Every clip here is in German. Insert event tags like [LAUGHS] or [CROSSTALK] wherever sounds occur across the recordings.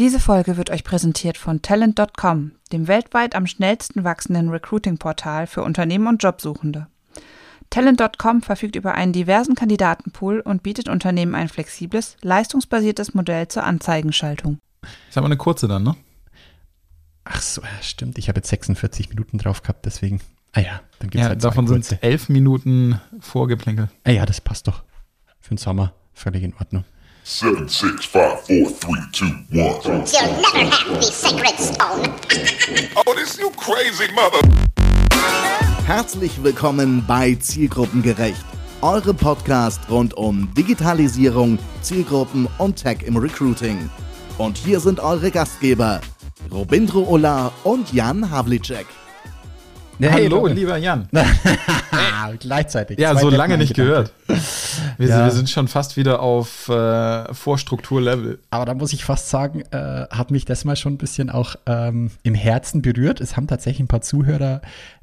Diese Folge wird euch präsentiert von Talent.com, dem weltweit am schnellsten wachsenden Recruiting-Portal für Unternehmen und Jobsuchende. Talent.com verfügt über einen diversen Kandidatenpool und bietet Unternehmen ein flexibles, leistungsbasiertes Modell zur Anzeigenschaltung. Ist aber eine kurze dann, ne? Ach so, ja, stimmt. Ich habe jetzt 46 Minuten drauf gehabt, deswegen. Ah ja, dann gibt's ja, halt davon sind es elf Minuten Vorgeplänkel. Ah ja, das passt doch. Für den Sommer völlig in Ordnung. Seven, six, five, four, three, two, one. You'll never have the sacred stone. [LAUGHS] oh, this you crazy mother. Herzlich willkommen bei Zielgruppengerecht, eure Podcast rund um Digitalisierung, Zielgruppen und Tech im Recruiting. Und hier sind eure Gastgeber, Robindro Ola und Jan Havlicek. Hey, Hallo, lieber Jan. [LAUGHS] hey. Gleichzeitig. Ja, so lange nicht gehört. Wir, ja. wir, sind schon fast wieder auf äh, Vorstrukturlevel. Aber da muss ich fast sagen, äh, hat mich das mal schon ein bisschen auch ähm, im Herzen berührt. Es haben tatsächlich ein paar Zuhörer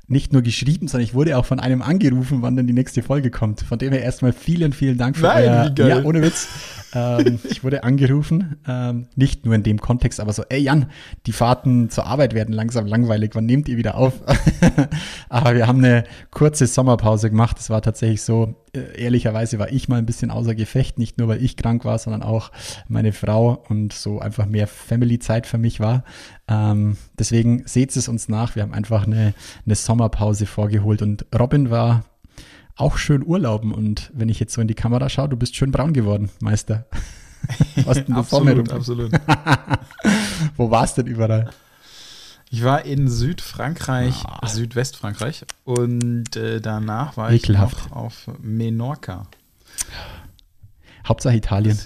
nicht nur geschrieben, sondern ich wurde auch von einem angerufen, wann denn die nächste Folge kommt. Von dem her erstmal vielen, vielen Dank für Nein, euer, Ja, ohne Witz. ähm, [LAUGHS] ich wurde angerufen, ähm, nicht nur in dem Kontext, aber so, ey Jan, die Fahrten zur Arbeit werden langsam langweilig, wann nehmt ihr wieder auf? [LAUGHS] aber wir haben eine kurze Sommerpause gemacht. Es war tatsächlich so, äh, ehrlicherweise war ich mal ein bisschen außer Gefecht, nicht nur weil ich krank war, sondern auch meine Frau und so einfach mehr Family-Zeit für mich war. Ähm, deswegen seht es uns nach. Wir haben einfach eine, eine Sommerpause vorgeholt und Robin war auch schön urlauben und wenn ich jetzt so in die Kamera schaue, du bist schön braun geworden, Meister. [LAUGHS] Was denn absolut, absolut. [LAUGHS] Wo warst denn überall? Ich war in Südfrankreich, oh. Südwestfrankreich und äh, danach war Ekelhaft. ich noch auf Menorca. Hauptsache Italien.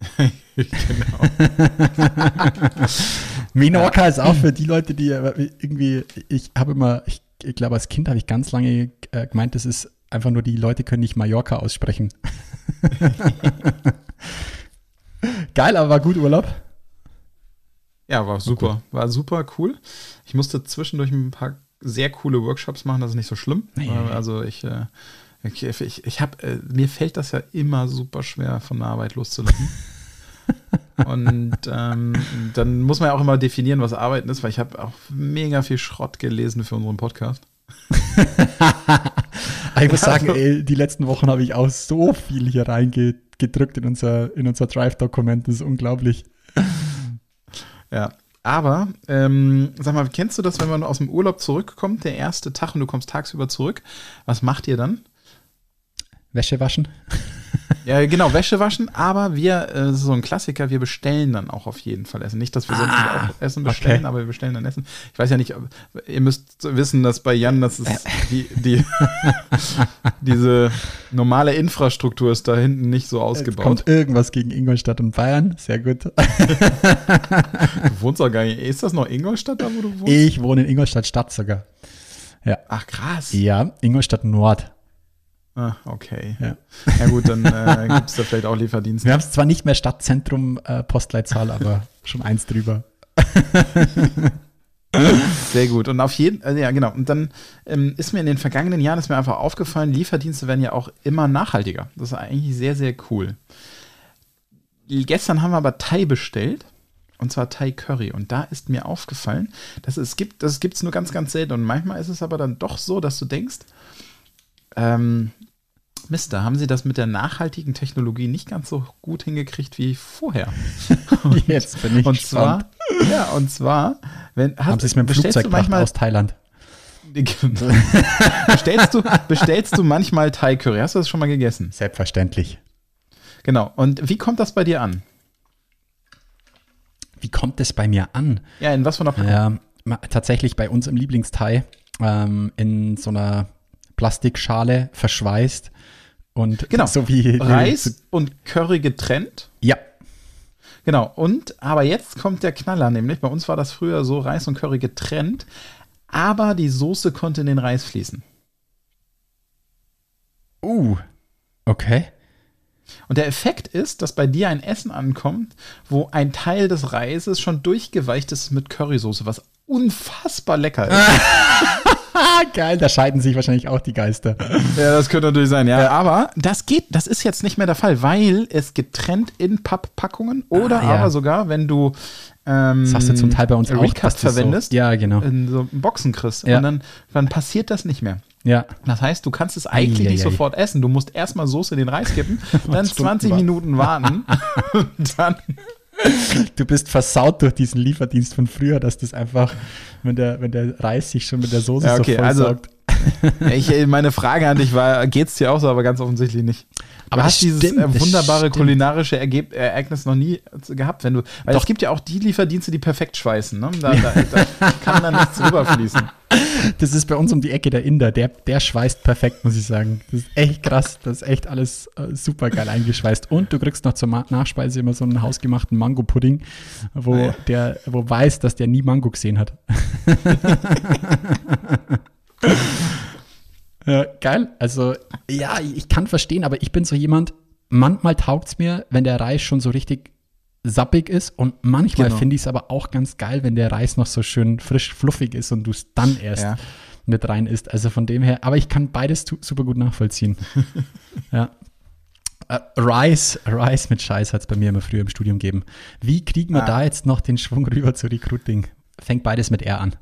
[LAUGHS] genau. [LAUGHS] Menorca ist auch für die Leute, die irgendwie, ich habe immer, ich, ich glaube, als Kind habe ich ganz lange äh, gemeint, das ist einfach nur, die Leute können nicht Mallorca aussprechen. [LAUGHS] Geil, aber war gut Urlaub. Ja, war super. War super cool. Ich musste zwischendurch ein paar sehr coole Workshops machen, das ist nicht so schlimm. Nee. Also ich, äh, ich, ich, ich habe, äh, mir fällt das ja immer super schwer, von der Arbeit loszulassen. [LAUGHS] Und ähm, dann muss man ja auch immer definieren, was Arbeiten ist, weil ich habe auch mega viel Schrott gelesen für unseren Podcast. [LAUGHS] ich muss sagen, ey, die letzten Wochen habe ich auch so viel hier reingedrückt in unser, in unser Drive-Dokument. Das ist unglaublich. Ja. Aber, ähm, sag mal, kennst du das, wenn man aus dem Urlaub zurückkommt, der erste Tag und du kommst tagsüber zurück? Was macht ihr dann? Wäsche waschen. [LAUGHS] Ja, genau, Wäsche waschen, aber wir, äh, so ein Klassiker, wir bestellen dann auch auf jeden Fall Essen. Nicht, dass wir sonst ah, auch Essen bestellen, okay. aber wir bestellen dann Essen. Ich weiß ja nicht, ihr müsst wissen, dass bei Jan, das ist die, die [LAUGHS] diese normale Infrastruktur ist da hinten nicht so ausgebaut. Jetzt kommt irgendwas gegen Ingolstadt und Bayern, sehr gut. du wohnst auch gar nicht. Ist das noch Ingolstadt, da wo du wohnst? Ich wohne in Ingolstadt Stadt sogar. Ja. Ach krass. Ja, Ingolstadt Nord. Ah, okay. Ja, ja gut, dann äh, gibt es da vielleicht auch Lieferdienste. Wir haben es zwar nicht mehr Stadtzentrum äh, Postleitzahl, aber schon eins drüber. [LAUGHS] Sehr gut. Und auf jeden äh, ja genau. Und dann ähm, ist mir in den vergangenen Jahren ist mir einfach aufgefallen, Lieferdienste werden ja auch immer nachhaltiger. Das ist eigentlich sehr, sehr cool. Gestern haben wir aber Thai bestellt. Und zwar Thai Curry. Und da ist mir aufgefallen, dass es gibt, das gibt es nur ganz, ganz selten. Und manchmal ist es aber dann doch so, dass du denkst, ähm, Mist, da haben sie das mit der nachhaltigen Technologie nicht ganz so gut hingekriegt wie vorher. Und, [LAUGHS] Jetzt bin ich und gespannt. zwar, ja, und zwar, wenn haben sie es mit dem Flugzeug manchmal aus Thailand. [LAUGHS] bestellst, du, bestellst du manchmal Thai Curry? Hast du das schon mal gegessen? Selbstverständlich. Genau. Und wie kommt das bei dir an? Wie kommt das bei mir an? Ja, in was von einer Packung? Ja, tatsächlich bei uns im Lieblingsthai ähm, in so einer Plastikschale verschweißt und genau. so wie Reis und Curry getrennt. Ja. Genau. Und aber jetzt kommt der Knaller, nämlich bei uns war das früher so Reis und Curry getrennt, aber die Soße konnte in den Reis fließen. Uh. Okay. Und der Effekt ist, dass bei dir ein Essen ankommt, wo ein Teil des Reises schon durchgeweicht ist mit Currysoße, was unfassbar lecker ist. [LAUGHS] [LAUGHS] Geil, da scheiden sich wahrscheinlich auch die Geister. Ja, das könnte natürlich sein, ja. ja. Aber das geht, das ist jetzt nicht mehr der Fall, weil es getrennt in Papppackungen oder ah, ja. aber sogar, wenn du ähm, das hast du zum Teil bei uns auch, verwendest, so, ja, genau. in so Boxen kriegst ja. und dann, dann passiert das nicht mehr. Ja. Das heißt, du kannst es eigentlich ei, nicht ei, sofort essen. Du musst erstmal Soße in den Reis kippen, [LAUGHS] dann 20 Minuten warten [LAUGHS] und dann Du bist versaut durch diesen Lieferdienst von früher, dass das einfach, wenn der, wenn der Reis sich schon mit der Soße ja, okay, so voll also, [LAUGHS] ich, meine Frage an dich war, geht es dir auch so, aber ganz offensichtlich nicht. Aber hast dieses stimmt, äh, wunderbare kulinarische Ergeb Ereignis noch nie gehabt, wenn du. Weil Doch. es gibt ja auch die Lieferdienste, die perfekt schweißen. Ne? Da, da, [LAUGHS] da kann dann nichts rüberfließen. Das ist bei uns um die Ecke der Inder. Der, der schweißt perfekt, muss ich sagen. Das ist echt krass. Das ist echt alles äh, super geil eingeschweißt. Und du kriegst noch zur Nachspeise immer so einen hausgemachten Mango-Pudding, wo ja. der, wo weiß, dass der nie Mango gesehen hat. [LAUGHS] Ja, geil. Also, ja, ich kann verstehen, aber ich bin so jemand, manchmal taugt es mir, wenn der Reis schon so richtig sappig ist und manchmal genau. finde ich es aber auch ganz geil, wenn der Reis noch so schön frisch fluffig ist und du es dann erst ja. mit rein isst. Also von dem her, aber ich kann beides super gut nachvollziehen. [LAUGHS] ja. Uh, Rice, Rice mit Scheiß hat es bei mir immer früher im Studium gegeben. Wie kriegen wir ah. da jetzt noch den Schwung rüber zu Recruiting? Fängt beides mit R an.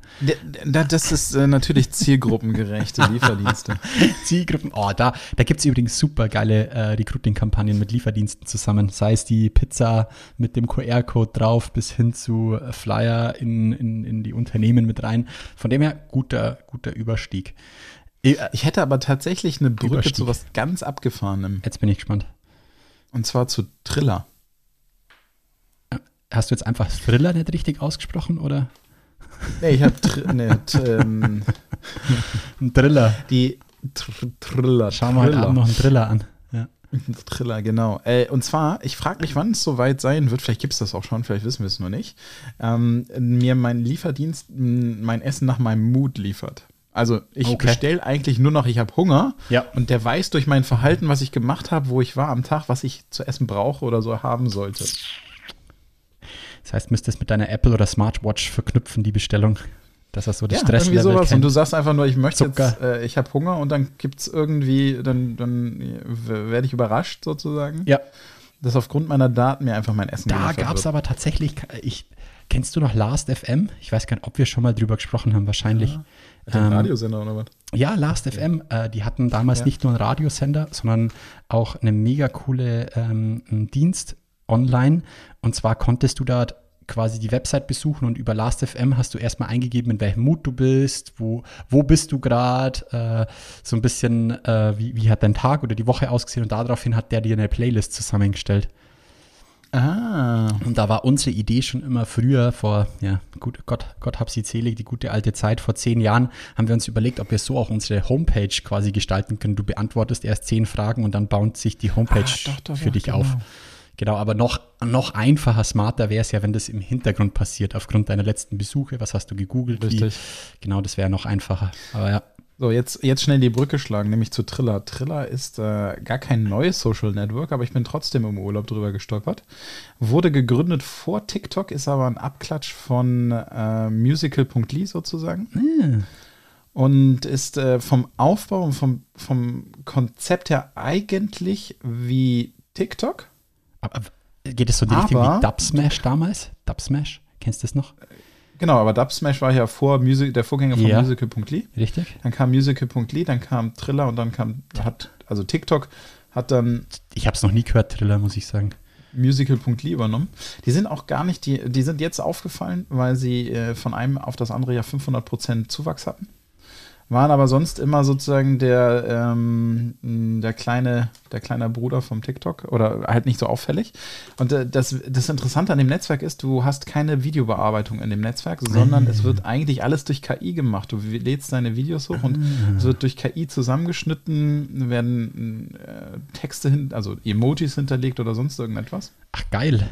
Das ist äh, natürlich zielgruppengerechte [LAUGHS] Lieferdienste. Zielgruppen, oh, da, da gibt es übrigens super geile äh, Recruiting-Kampagnen mit Lieferdiensten zusammen. Sei es die Pizza mit dem QR-Code drauf bis hin zu äh, Flyer in, in, in die Unternehmen mit rein. Von dem her, guter, guter Überstieg. Ich, ich hätte aber tatsächlich eine Brücke Überstieg. zu was ganz Abgefahrenem. Jetzt bin ich gespannt. Und zwar zu Triller. Hast du jetzt einfach Thriller nicht richtig ausgesprochen, oder? Nee, ich habe nee, ähm, ein Thriller. Die Tr Thriller. Schauen wir heute Abend noch einen Thriller an. Ja. Thriller, genau. Äh, und zwar, ich frage mich, wann es soweit sein wird, vielleicht gibt es das auch schon, vielleicht wissen wir es nur nicht, ähm, mir mein Lieferdienst mein Essen nach meinem Mut liefert. Also ich okay. bestelle eigentlich nur noch, ich habe Hunger ja. und der weiß durch mein Verhalten, was ich gemacht habe, wo ich war am Tag, was ich zu essen brauche oder so haben sollte. Das heißt, müsstest mit deiner Apple oder Smartwatch verknüpfen, die Bestellung. Das ist so das ja, Stresslevel irgendwie sowas. Kennt. Und du sagst einfach nur, ich möchte Zucker. jetzt, äh, ich habe Hunger und dann gibt es irgendwie, dann, dann werde ich überrascht sozusagen. Ja. Dass aufgrund meiner Daten mir einfach mein Essen Da gab es aber tatsächlich, ich, kennst du noch Last FM? Ich weiß gar nicht, ob wir schon mal drüber gesprochen haben, wahrscheinlich. Ja, ähm, Radiosender oder was? Ja, Last ja. FM. Äh, die hatten damals ja. nicht nur einen Radiosender, sondern auch eine mega coole ähm, Dienst online. Und zwar konntest du da quasi die Website besuchen und über Last.fm hast du erstmal eingegeben, in welchem Mut du bist, wo, wo bist du gerade, äh, so ein bisschen, äh, wie, wie hat dein Tag oder die Woche ausgesehen und daraufhin hat der dir eine Playlist zusammengestellt. Ah. Und da war unsere Idee schon immer früher, vor, ja, gut, Gott, Gott hab sie zählig, die gute alte Zeit, vor zehn Jahren, haben wir uns überlegt, ob wir so auch unsere Homepage quasi gestalten können. Du beantwortest erst zehn Fragen und dann baut sich die Homepage ah, doch, doch, für doch, dich genau. auf. Genau, aber noch, noch einfacher, smarter wäre es ja, wenn das im Hintergrund passiert, aufgrund deiner letzten Besuche. Was hast du gegoogelt? Richtig. Wie, genau, das wäre noch einfacher. Aber ja. So, jetzt, jetzt schnell die Brücke schlagen, nämlich zu Triller. Triller ist äh, gar kein neues Social Network, aber ich bin trotzdem im Urlaub drüber gestolpert. Wurde gegründet vor TikTok, ist aber ein Abklatsch von äh, musical.ly sozusagen. Mm. Und ist äh, vom Aufbau und vom, vom Konzept her eigentlich wie TikTok geht es so in die aber, Richtung wie Dubsmash damals? Dubsmash, kennst du das noch? Genau, aber Dubsmash war ja vor Music, der Vorgänger von ja, Musical.ly. Richtig. Dann kam Musical.ly, dann kam Triller und dann kam, hat, also TikTok hat dann. Ich habe es noch nie gehört, Triller, muss ich sagen. Musical.ly übernommen. Die sind auch gar nicht, die, die sind jetzt aufgefallen, weil sie äh, von einem auf das andere ja 500% Zuwachs hatten waren aber sonst immer sozusagen der, ähm, der, kleine, der kleine Bruder vom TikTok oder halt nicht so auffällig. Und äh, das, das Interessante an dem Netzwerk ist, du hast keine Videobearbeitung in dem Netzwerk, sondern es wird eigentlich alles durch KI gemacht. Du lädst deine Videos hoch und ah. es wird durch KI zusammengeschnitten, werden äh, Texte hin, also Emojis hinterlegt oder sonst irgendetwas. Ach, geil.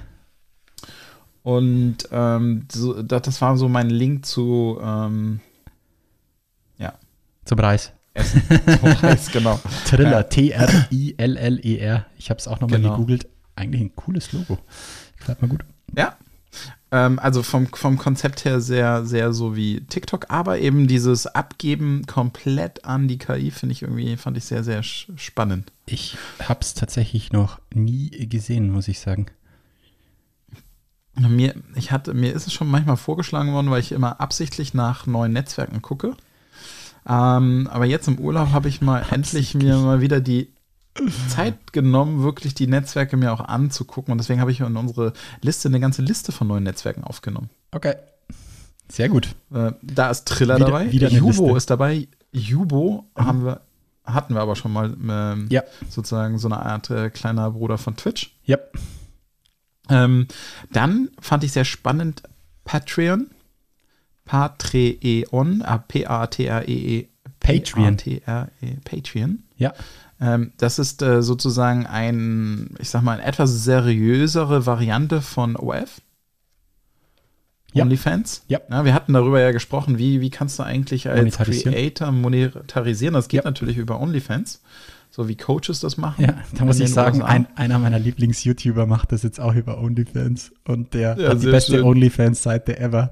Und ähm, so, das war so mein Link zu, ähm, zum Reis. Essen. Zum Reis, genau. [LAUGHS] Triller, T-R-I-L-L-E-R. Ich habe es auch nochmal genau. gegoogelt. Eigentlich ein cooles Logo. Gefällt mir gut. Ja. Ähm, also vom, vom Konzept her sehr, sehr so wie TikTok, aber eben dieses Abgeben komplett an die KI finde ich irgendwie, fand ich sehr, sehr spannend. Ich habe es tatsächlich noch nie gesehen, muss ich sagen. Mir, ich hatte, mir ist es schon manchmal vorgeschlagen worden, weil ich immer absichtlich nach neuen Netzwerken gucke. Ähm, aber jetzt im Urlaub habe ich mal endlich mir mal wieder die Zeit genommen, wirklich die Netzwerke mir auch anzugucken. Und deswegen habe ich in unsere Liste eine ganze Liste von neuen Netzwerken aufgenommen. Okay. Sehr gut. Äh, da ist Triller wieder, dabei. Wieder Jubo ist dabei. Jubo mhm. haben wir, hatten wir aber schon mal ähm, ja. sozusagen so eine Art äh, kleiner Bruder von Twitch. Ja. Ähm, dann fand ich sehr spannend Patreon. Patreon, P-A-T-R-E-E. -E, Patreon. P-A-T-R-E, Patreon. Ja. Ähm, das ist äh, sozusagen ein, ich sag mal, eine etwas seriösere Variante von OF. Ja. OnlyFans. Ja. ja. Wir hatten darüber ja gesprochen, wie, wie kannst du eigentlich als Creator monetarisieren? Das geht ja. natürlich über OnlyFans. So wie Coaches das machen. Ja, da muss ich sagen, ein, einer meiner Lieblings-YouTuber macht das jetzt auch über OnlyFans. Und der ja, hat die beste OnlyFans-Seite ever.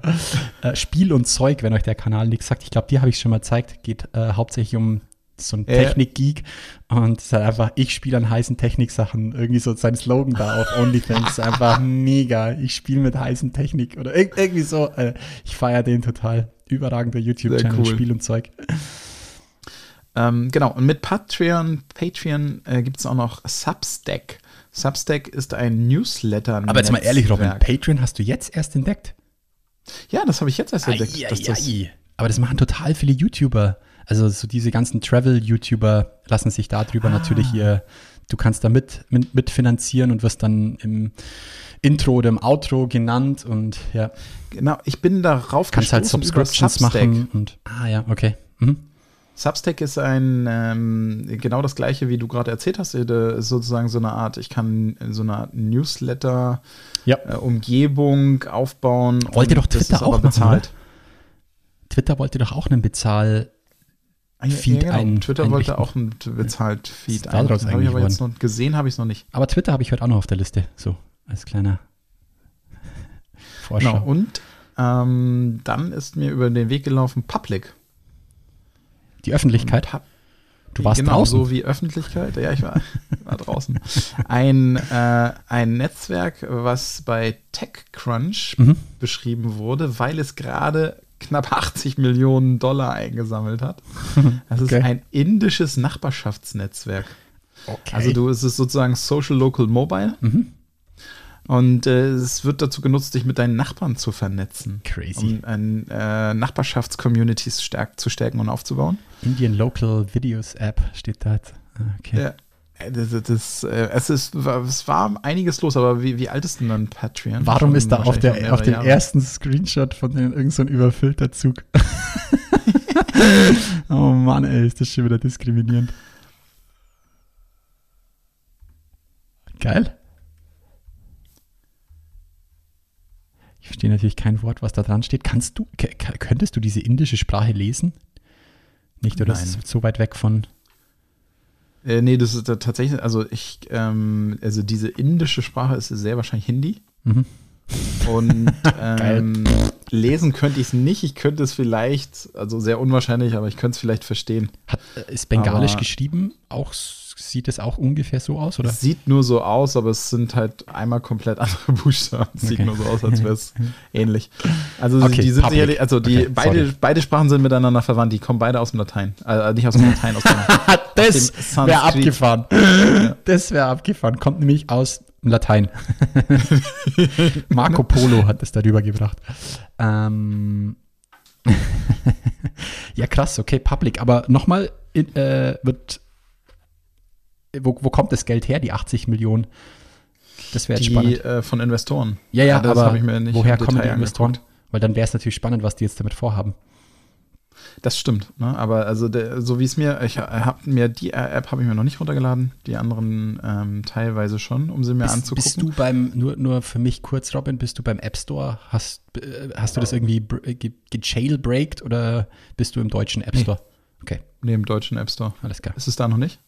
äh, Spiel und Zeug, wenn euch der Kanal nichts sagt. Ich glaube, die habe ich schon mal gezeigt. Geht äh, hauptsächlich um so ein Technik-Geek und es ist halt einfach, ich spiele an heißen Technik-Sachen. Irgendwie so sein Slogan da auf OnlyFans ist einfach [LAUGHS] mega. Ich spiele mit heißen Technik oder irgendwie so. Äh, ich feiere den total. Überragender YouTube-Channel, cool. Spiel und Zeug. Ähm, genau, und mit Patreon, Patreon äh, gibt es auch noch Substack. Substack ist ein Newsletter. Aber jetzt mal ehrlich, Robin, Patreon hast du jetzt erst entdeckt? Ja, das habe ich jetzt erst entdeckt. Ai, ai, ai. Aber das machen total viele YouTuber. Also so diese ganzen Travel-YouTuber lassen sich darüber ah. natürlich ihr, du kannst da mit, mit, mitfinanzieren und wirst dann im Intro oder im Outro genannt und ja. Genau, ich bin darauf Kannst halt Subscriptions machen und, ah ja, okay. Mhm. Substack ist ein ähm, genau das gleiche, wie du gerade erzählt hast. Ist sozusagen so eine Art, ich kann so eine Art Newsletter, ja. äh, Umgebung aufbauen. Wollt ihr doch Twitter auch bezahlt. Machen, Twitter wollte doch auch einen Bezahl Ah, Feed ja, genau. ein, Twitter einrichten. wollte auch ein bezahlt Feed einrichten. Habe ich aber jetzt noch gesehen, habe ich es noch nicht. Aber Twitter habe ich heute auch noch auf der Liste, so als kleiner Vorschau. Genau. Und ähm, dann ist mir über den Weg gelaufen Public. Die Öffentlichkeit? Pub du warst genau, draußen. so wie Öffentlichkeit. Ja, ich war, [LAUGHS] war draußen. Ein, äh, ein Netzwerk, was bei TechCrunch mhm. beschrieben wurde, weil es gerade knapp 80 Millionen Dollar eingesammelt hat. [LAUGHS] Das ist okay. ein indisches Nachbarschaftsnetzwerk. Okay. Also du, es ist sozusagen Social Local Mobile. Mhm. Und äh, es wird dazu genutzt, dich mit deinen Nachbarn zu vernetzen. Crazy. Um ein, äh, Nachbarschaftscommunities stark zu stärken und aufzubauen. Indian Local Videos App steht da. Ah, okay. Ja, äh, das, das, äh, es, ist, es war einiges los, aber wie, wie alt ist denn dann Patreon? Warum Schon ist da auf, der, auf dem ersten Screenshot von dem irgendein so überfüllter Zug? [LAUGHS] [LAUGHS] oh Mann, ey, ist das schon wieder diskriminierend. Geil. Ich verstehe natürlich kein Wort, was da dran steht. Kannst du, könntest du diese indische Sprache lesen? Nicht, oder Nein. ist so weit weg von. Äh, nee, das ist tatsächlich, also ich, ähm, also diese indische Sprache ist sehr wahrscheinlich Hindi. Mhm. Und [LAUGHS] ähm, lesen könnte ich es nicht. Ich könnte es vielleicht, also sehr unwahrscheinlich, aber ich könnte es vielleicht verstehen. Hat, äh, ist Bengalisch aber geschrieben auch sieht es auch ungefähr so aus, oder? Es sieht nur so aus, aber es sind halt einmal komplett andere [LAUGHS] Buchstaben. Es okay. sieht nur so aus, als wäre es [LAUGHS] ähnlich. Also okay, die sind sicherlich, also die okay, beide, beide Sprachen sind miteinander verwandt, die kommen beide aus dem Latein. Also nicht aus dem [LAUGHS] Latein, aus dem Das wäre abgefahren. Ja. Das wäre abgefahren. Kommt nämlich aus Latein. Marco Polo hat es darüber gebracht. Ähm ja, krass, okay, Public. Aber nochmal, äh, wird wo, wo kommt das Geld her, die 80 Millionen? Das wäre spannend. Äh, von Investoren. Ja, ja, ja aber woher kommen die Investoren? Angeguckt. Weil dann wäre es natürlich spannend, was die jetzt damit vorhaben. Das stimmt, ne? aber also der, so wie es mir, ich habe mir die App habe ich mir noch nicht runtergeladen, die anderen ähm, teilweise schon, um sie mir bist, anzugucken. Bist du beim, nur, nur für mich kurz, Robin, bist du beim App Store? Hast, äh, hast du das irgendwie gejailbreakt oder bist du im deutschen App Store? Nee. Okay. Nee, im deutschen App Store. Alles klar. Ist es da noch nicht?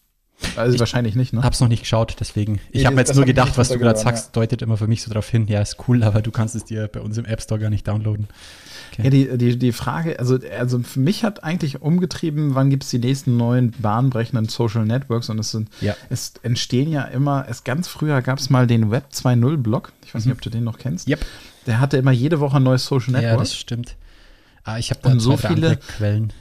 Also ich, wahrscheinlich nicht, ne? Hab's noch nicht geschaut, deswegen. Ich habe mir jetzt nur gedacht, was du gerade sagst, ja. deutet immer für mich so darauf hin. Ja, ist cool, aber du kannst es dir bei uns im App Store gar nicht downloaden. Okay. Ja, die, die, die Frage, also, also für mich hat eigentlich umgetrieben, wann gibt es die nächsten neuen bahnbrechenden Social Networks und es sind, ja. es entstehen ja immer, es ganz früher gab es mal den Web 2.0 Blog, ich weiß mhm. nicht, ob du den noch kennst. Yep. Der hatte immer jede Woche ein neues Social Network. Ja, das stimmt. Ah, ich habe da und so viele Quellen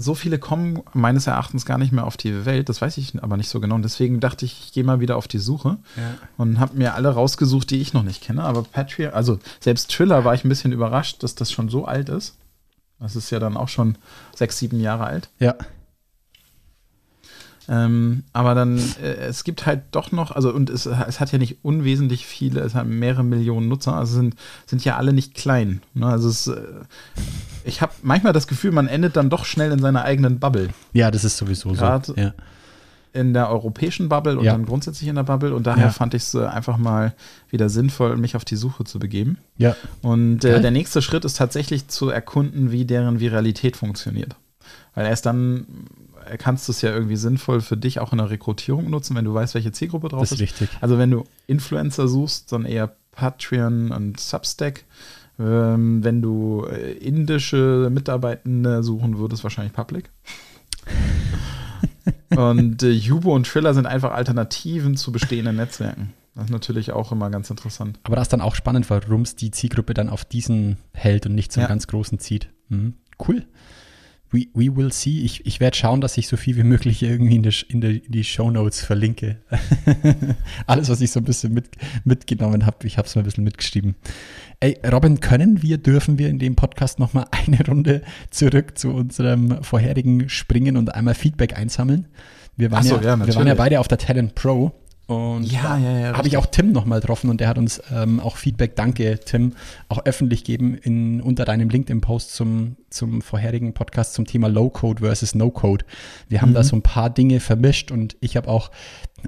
so viele kommen meines Erachtens gar nicht mehr auf die Welt, das weiß ich aber nicht so genau. Und deswegen dachte ich, ich gehe mal wieder auf die Suche ja. und habe mir alle rausgesucht, die ich noch nicht kenne. Aber Patreon, also selbst Triller war ich ein bisschen überrascht, dass das schon so alt ist. Das ist ja dann auch schon sechs, sieben Jahre alt. Ja. Ähm, aber dann, äh, es gibt halt doch noch, also und es, es hat ja nicht unwesentlich viele, es hat mehrere Millionen Nutzer, also sind, sind ja alle nicht klein. Ne? Also es, äh, ich habe manchmal das Gefühl, man endet dann doch schnell in seiner eigenen Bubble. Ja, das ist sowieso Grad so. Ja. In der europäischen Bubble und ja. dann grundsätzlich in der Bubble. Und daher ja. fand ich es äh, einfach mal wieder sinnvoll, mich auf die Suche zu begeben. Ja. Und äh, der nächste Schritt ist tatsächlich zu erkunden, wie deren Viralität funktioniert. Weil erst dann kannst du es ja irgendwie sinnvoll für dich auch in der Rekrutierung nutzen, wenn du weißt, welche Zielgruppe drauf ist. Das ist richtig. Also wenn du Influencer suchst, dann eher Patreon und Substack. Ähm, wenn du äh, indische Mitarbeitende suchen würdest, wahrscheinlich Public. [LAUGHS] und äh, Jubo und Triller sind einfach Alternativen zu bestehenden Netzwerken. Das ist natürlich auch immer ganz interessant. Aber das ist dann auch spannend, warum es die Zielgruppe dann auf diesen hält und nicht zum ja. ganz großen zieht. Mhm. Cool we, we will see. Ich, ich werde schauen, dass ich so viel wie möglich irgendwie in, die, in, die, in die Show Notes verlinke. [LAUGHS] Alles, was ich so ein bisschen mit, mitgenommen habe, ich habe es mal ein bisschen mitgeschrieben. Ey, Robin, können wir, dürfen wir in dem Podcast nochmal eine Runde zurück zu unserem vorherigen Springen und einmal Feedback einsammeln? Wir waren, so, ja, ja wir waren ja beide auf der Talent Pro und ja, ja, ja, habe ich auch Tim nochmal getroffen und der hat uns ähm, auch Feedback, danke Tim, auch öffentlich gegeben in, unter deinem LinkedIn-Post zum, zum vorherigen Podcast zum Thema Low-Code versus No-Code. Wir haben mhm. da so ein paar Dinge vermischt und ich habe auch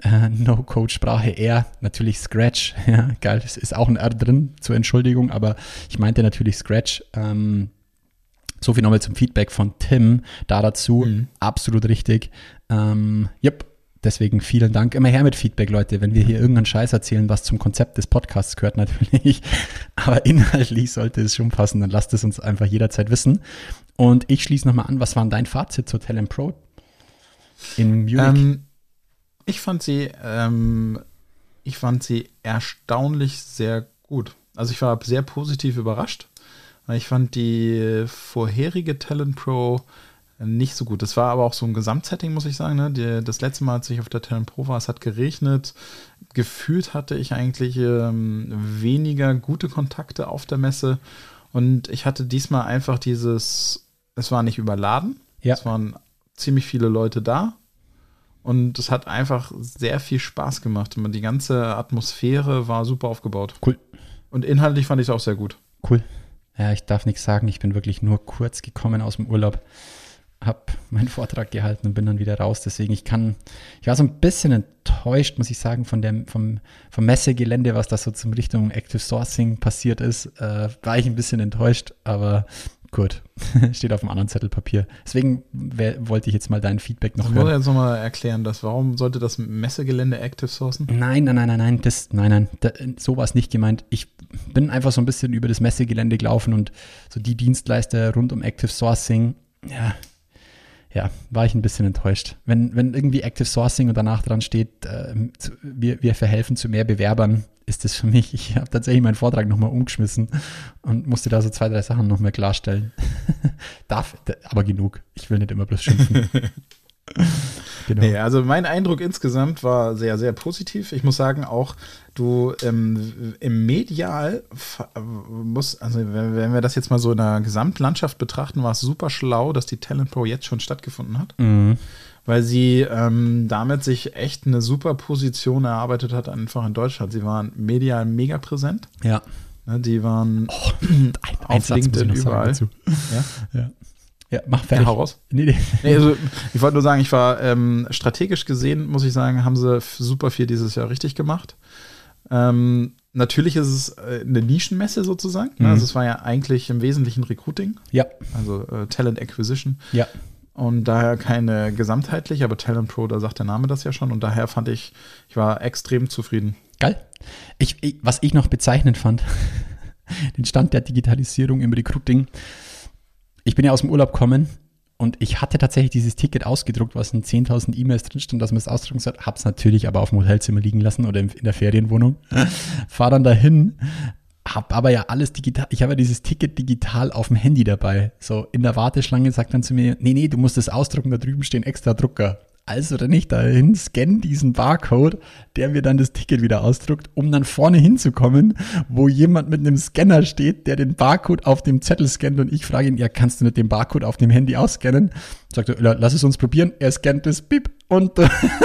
äh, No-Code-Sprache eher natürlich Scratch. [LAUGHS] Ja, geil, es ist auch ein R drin zur Entschuldigung, aber ich meinte natürlich Scratch. Ähm, so viel nochmal zum Feedback von Tim da dazu. Mhm. Absolut richtig. Ähm, yep, Deswegen vielen Dank. Immer her mit Feedback, Leute. Wenn wir hier irgendeinen Scheiß erzählen, was zum Konzept des Podcasts gehört, [LAUGHS] natürlich. Aber inhaltlich sollte es schon passen. Dann lasst es uns einfach jederzeit wissen. Und ich schließe nochmal an. Was war dein Fazit zur Talent Pro in Munich? Ähm, ich fand sie, ähm, ich fand sie erstaunlich sehr gut. Also ich war sehr positiv überrascht. Ich fand die vorherige Talent Pro nicht so gut. Das war aber auch so ein Gesamtsetting, muss ich sagen. Ne? Die, das letzte Mal, als ich auf der Talent Pro war, es hat geregnet. Gefühlt hatte ich eigentlich ähm, weniger gute Kontakte auf der Messe. Und ich hatte diesmal einfach dieses, es war nicht überladen. Ja. Es waren ziemlich viele Leute da. Und es hat einfach sehr viel Spaß gemacht. Die ganze Atmosphäre war super aufgebaut. Cool. Und inhaltlich fand ich es auch sehr gut. Cool. Ja, ich darf nichts sagen. Ich bin wirklich nur kurz gekommen aus dem Urlaub habe meinen Vortrag gehalten und bin dann wieder raus. Deswegen, ich kann, ich war so ein bisschen enttäuscht, muss ich sagen, von dem, vom, vom Messegelände, was da so zum Richtung Active Sourcing passiert ist. Äh, war ich ein bisschen enttäuscht, aber gut, [LAUGHS] steht auf einem anderen Zettel Papier. Deswegen wollte ich jetzt mal dein Feedback noch das hören. Ich jetzt nochmal erklären, dass, warum sollte das Messegelände Active Sourcen? Nein, nein, nein, nein, nein, das, nein, nein, da, so war es nicht gemeint. Ich bin einfach so ein bisschen über das Messegelände gelaufen und so die Dienstleister rund um Active Sourcing, ja, ja, war ich ein bisschen enttäuscht. Wenn, wenn irgendwie Active Sourcing und danach dran steht, äh, wir, wir verhelfen zu mehr Bewerbern, ist das für mich, [LAUGHS] ich habe tatsächlich meinen Vortrag nochmal umgeschmissen und musste da so zwei, drei Sachen nochmal klarstellen. [LAUGHS] Darf, aber genug. Ich will nicht immer bloß schimpfen. [LAUGHS] [LAUGHS] genau. Nee, also mein Eindruck insgesamt war sehr, sehr positiv. Ich muss sagen, auch du ähm, im Medial muss, also wenn, wir das jetzt mal so in der Gesamtlandschaft betrachten, war es super schlau, dass die Talent Pro jetzt schon stattgefunden hat. Mhm. Weil sie ähm, damit sich echt eine super Position erarbeitet hat, einfach in Deutschland. Sie waren medial mega präsent. Ja. Ne, die waren oh, ein, [CLEARS THROAT] auf LinkedIn überall. Ja? ja. Ja, mach fertig. Ja, hau raus. Nee, nee. nee also, ich wollte nur sagen, ich war ähm, strategisch gesehen, muss ich sagen, haben sie super viel dieses Jahr richtig gemacht. Ähm, natürlich ist es äh, eine Nischenmesse sozusagen. Ne? Mhm. Also es war ja eigentlich im Wesentlichen Recruiting. Ja. Also äh, Talent Acquisition. Ja. und daher keine gesamtheitlich, aber Talent Pro, da sagt der Name das ja schon und daher fand ich, ich war extrem zufrieden. Geil. Ich, ich, was ich noch bezeichnend fand, [LAUGHS] den Stand der Digitalisierung im Recruiting. Ich bin ja aus dem Urlaub gekommen und ich hatte tatsächlich dieses Ticket ausgedruckt, was in 10.000 E-Mails drin stand, dass man es ausdrucken soll. Hab's natürlich aber auf dem Hotelzimmer liegen lassen oder in der Ferienwohnung. [LAUGHS] Fahr dann dahin, hab aber ja alles digital. Ich habe ja dieses Ticket digital auf dem Handy dabei. So in der Warteschlange sagt dann zu mir, nee, nee, du musst es ausdrucken, da drüben stehen extra Drucker also renne ich dahin, scanne diesen Barcode, der mir dann das Ticket wieder ausdruckt, um dann vorne hinzukommen, wo jemand mit einem Scanner steht, der den Barcode auf dem Zettel scannt und ich frage ihn, ja, kannst du nicht den Barcode auf dem Handy ausscannen? Sagt er, lass es uns probieren. Er scannt das Bip und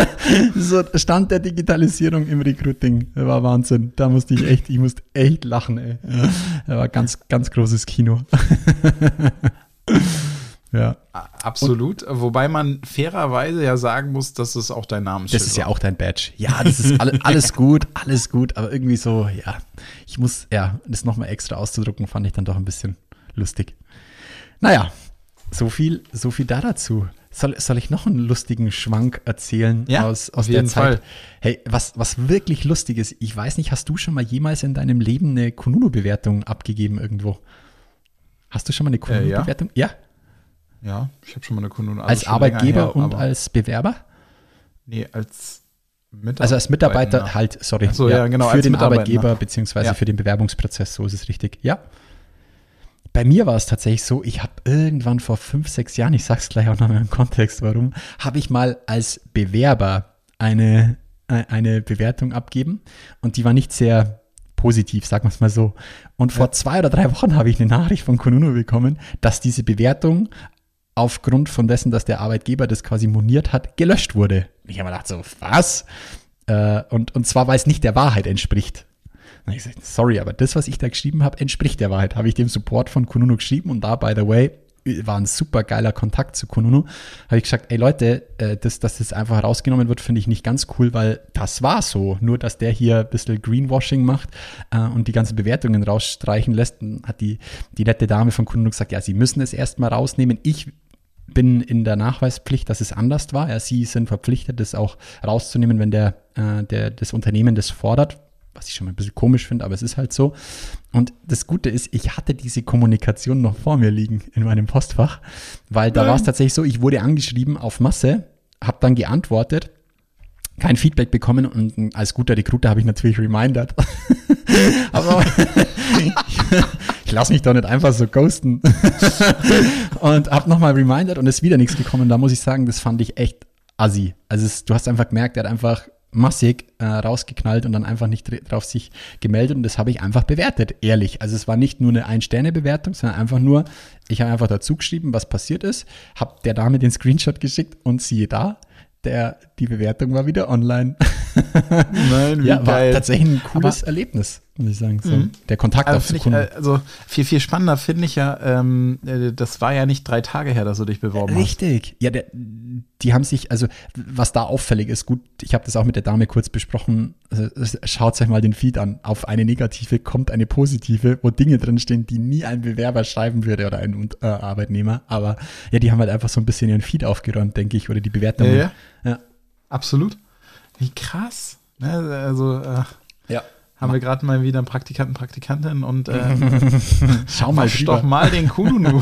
[LAUGHS] so Stand der Digitalisierung im Recruiting. Das war Wahnsinn. Da musste ich echt, ich musste echt lachen, ey. Das war ganz, ganz großes Kino. [LAUGHS] Ja. Absolut. Und, Wobei man fairerweise ja sagen muss, dass es auch dein Namensschild Das ist ja auch dein Badge. Ja, das ist alle, alles gut, alles gut. Aber irgendwie so, ja, ich muss, ja, das nochmal extra auszudrucken, fand ich dann doch ein bisschen lustig. Naja, so viel, so viel da dazu. Soll, soll ich noch einen lustigen Schwank erzählen ja, aus, aus der Zeit? Fall. Hey, was, was wirklich lustig ist, ich weiß nicht, hast du schon mal jemals in deinem Leben eine Kununu-Bewertung abgegeben irgendwo? Hast du schon mal eine Kununu-Bewertung? Äh, ja. ja. Ja, ich habe schon mal eine. Also als Arbeitgeber her, und als Bewerber? Nee, als Mitarbeiter. Also als Mitarbeiter halt, sorry. So, ja, ja, genau. Für den Arbeitgeber beziehungsweise ja. für den Bewerbungsprozess, so ist es richtig. Ja. Bei mir war es tatsächlich so, ich habe irgendwann vor fünf, sechs Jahren, ich sag's gleich auch noch mal im Kontext, warum, habe ich mal als Bewerber eine, äh, eine Bewertung abgeben und die war nicht sehr positiv, sagen wir es mal so. Und vor ja. zwei oder drei Wochen habe ich eine Nachricht von Konuno bekommen, dass diese Bewertung aufgrund von dessen, dass der Arbeitgeber das quasi moniert hat, gelöscht wurde. Ich habe mir gedacht, so, was? Äh, und, und zwar, weil es nicht der Wahrheit entspricht. Und ich gesagt, sorry, aber das, was ich da geschrieben habe, entspricht der Wahrheit. Habe ich dem Support von Kununu geschrieben und da, by the way, war ein super geiler Kontakt zu Kununu. Habe ich gesagt, ey Leute, äh, das, dass das einfach rausgenommen wird, finde ich nicht ganz cool, weil das war so. Nur, dass der hier ein bisschen Greenwashing macht äh, und die ganzen Bewertungen rausstreichen lässt, hat die, die nette Dame von Kununu gesagt, ja, sie müssen es erstmal rausnehmen. Ich bin in der Nachweispflicht, dass es anders war. Ja, sie sind verpflichtet, das auch rauszunehmen, wenn der, äh, der, das Unternehmen das fordert, was ich schon mal ein bisschen komisch finde, aber es ist halt so. Und das Gute ist, ich hatte diese Kommunikation noch vor mir liegen in meinem Postfach, weil da war es tatsächlich so, ich wurde angeschrieben auf Masse, habe dann geantwortet, kein Feedback bekommen und als guter Recruiter habe ich natürlich remindert. [LAUGHS] aber [LAUGHS] [LAUGHS] lasse mich doch nicht einfach so ghosten. [LAUGHS] und habe nochmal reminded und es ist wieder nichts gekommen. Da muss ich sagen, das fand ich echt assi. Also es, du hast einfach gemerkt, er hat einfach massig äh, rausgeknallt und dann einfach nicht drauf sich gemeldet und das habe ich einfach bewertet, ehrlich. Also es war nicht nur eine Ein-Sterne-Bewertung, sondern einfach nur, ich habe einfach dazu geschrieben, was passiert ist, habe der Dame den Screenshot geschickt und siehe da, der, die Bewertung war wieder online. Nein, [LAUGHS] wie ja, geil. war tatsächlich ein cooles Aber, Erlebnis, muss ich sagen. So, mhm. Der Kontakt also auf Sekunden. Also viel, viel spannender finde ich ja, ähm, äh, das war ja nicht drei Tage her, dass du dich beworben Richtig. hast. Richtig. Ja, der, die haben sich, also was da auffällig ist, gut, ich habe das auch mit der Dame kurz besprochen, also, schaut euch mal den Feed an. Auf eine negative kommt eine positive, wo Dinge drinstehen, die nie ein Bewerber schreiben würde oder ein äh, Arbeitnehmer. Aber ja, die haben halt einfach so ein bisschen ihren Feed aufgeräumt, denke ich, oder die Bewertungen. Ja, ja. ja. Absolut. Wie krass. Ne? Also, äh. Haben wir gerade mal wieder einen Praktikanten, Praktikantin und äh, [LAUGHS] schau mal doch mal den Kununu.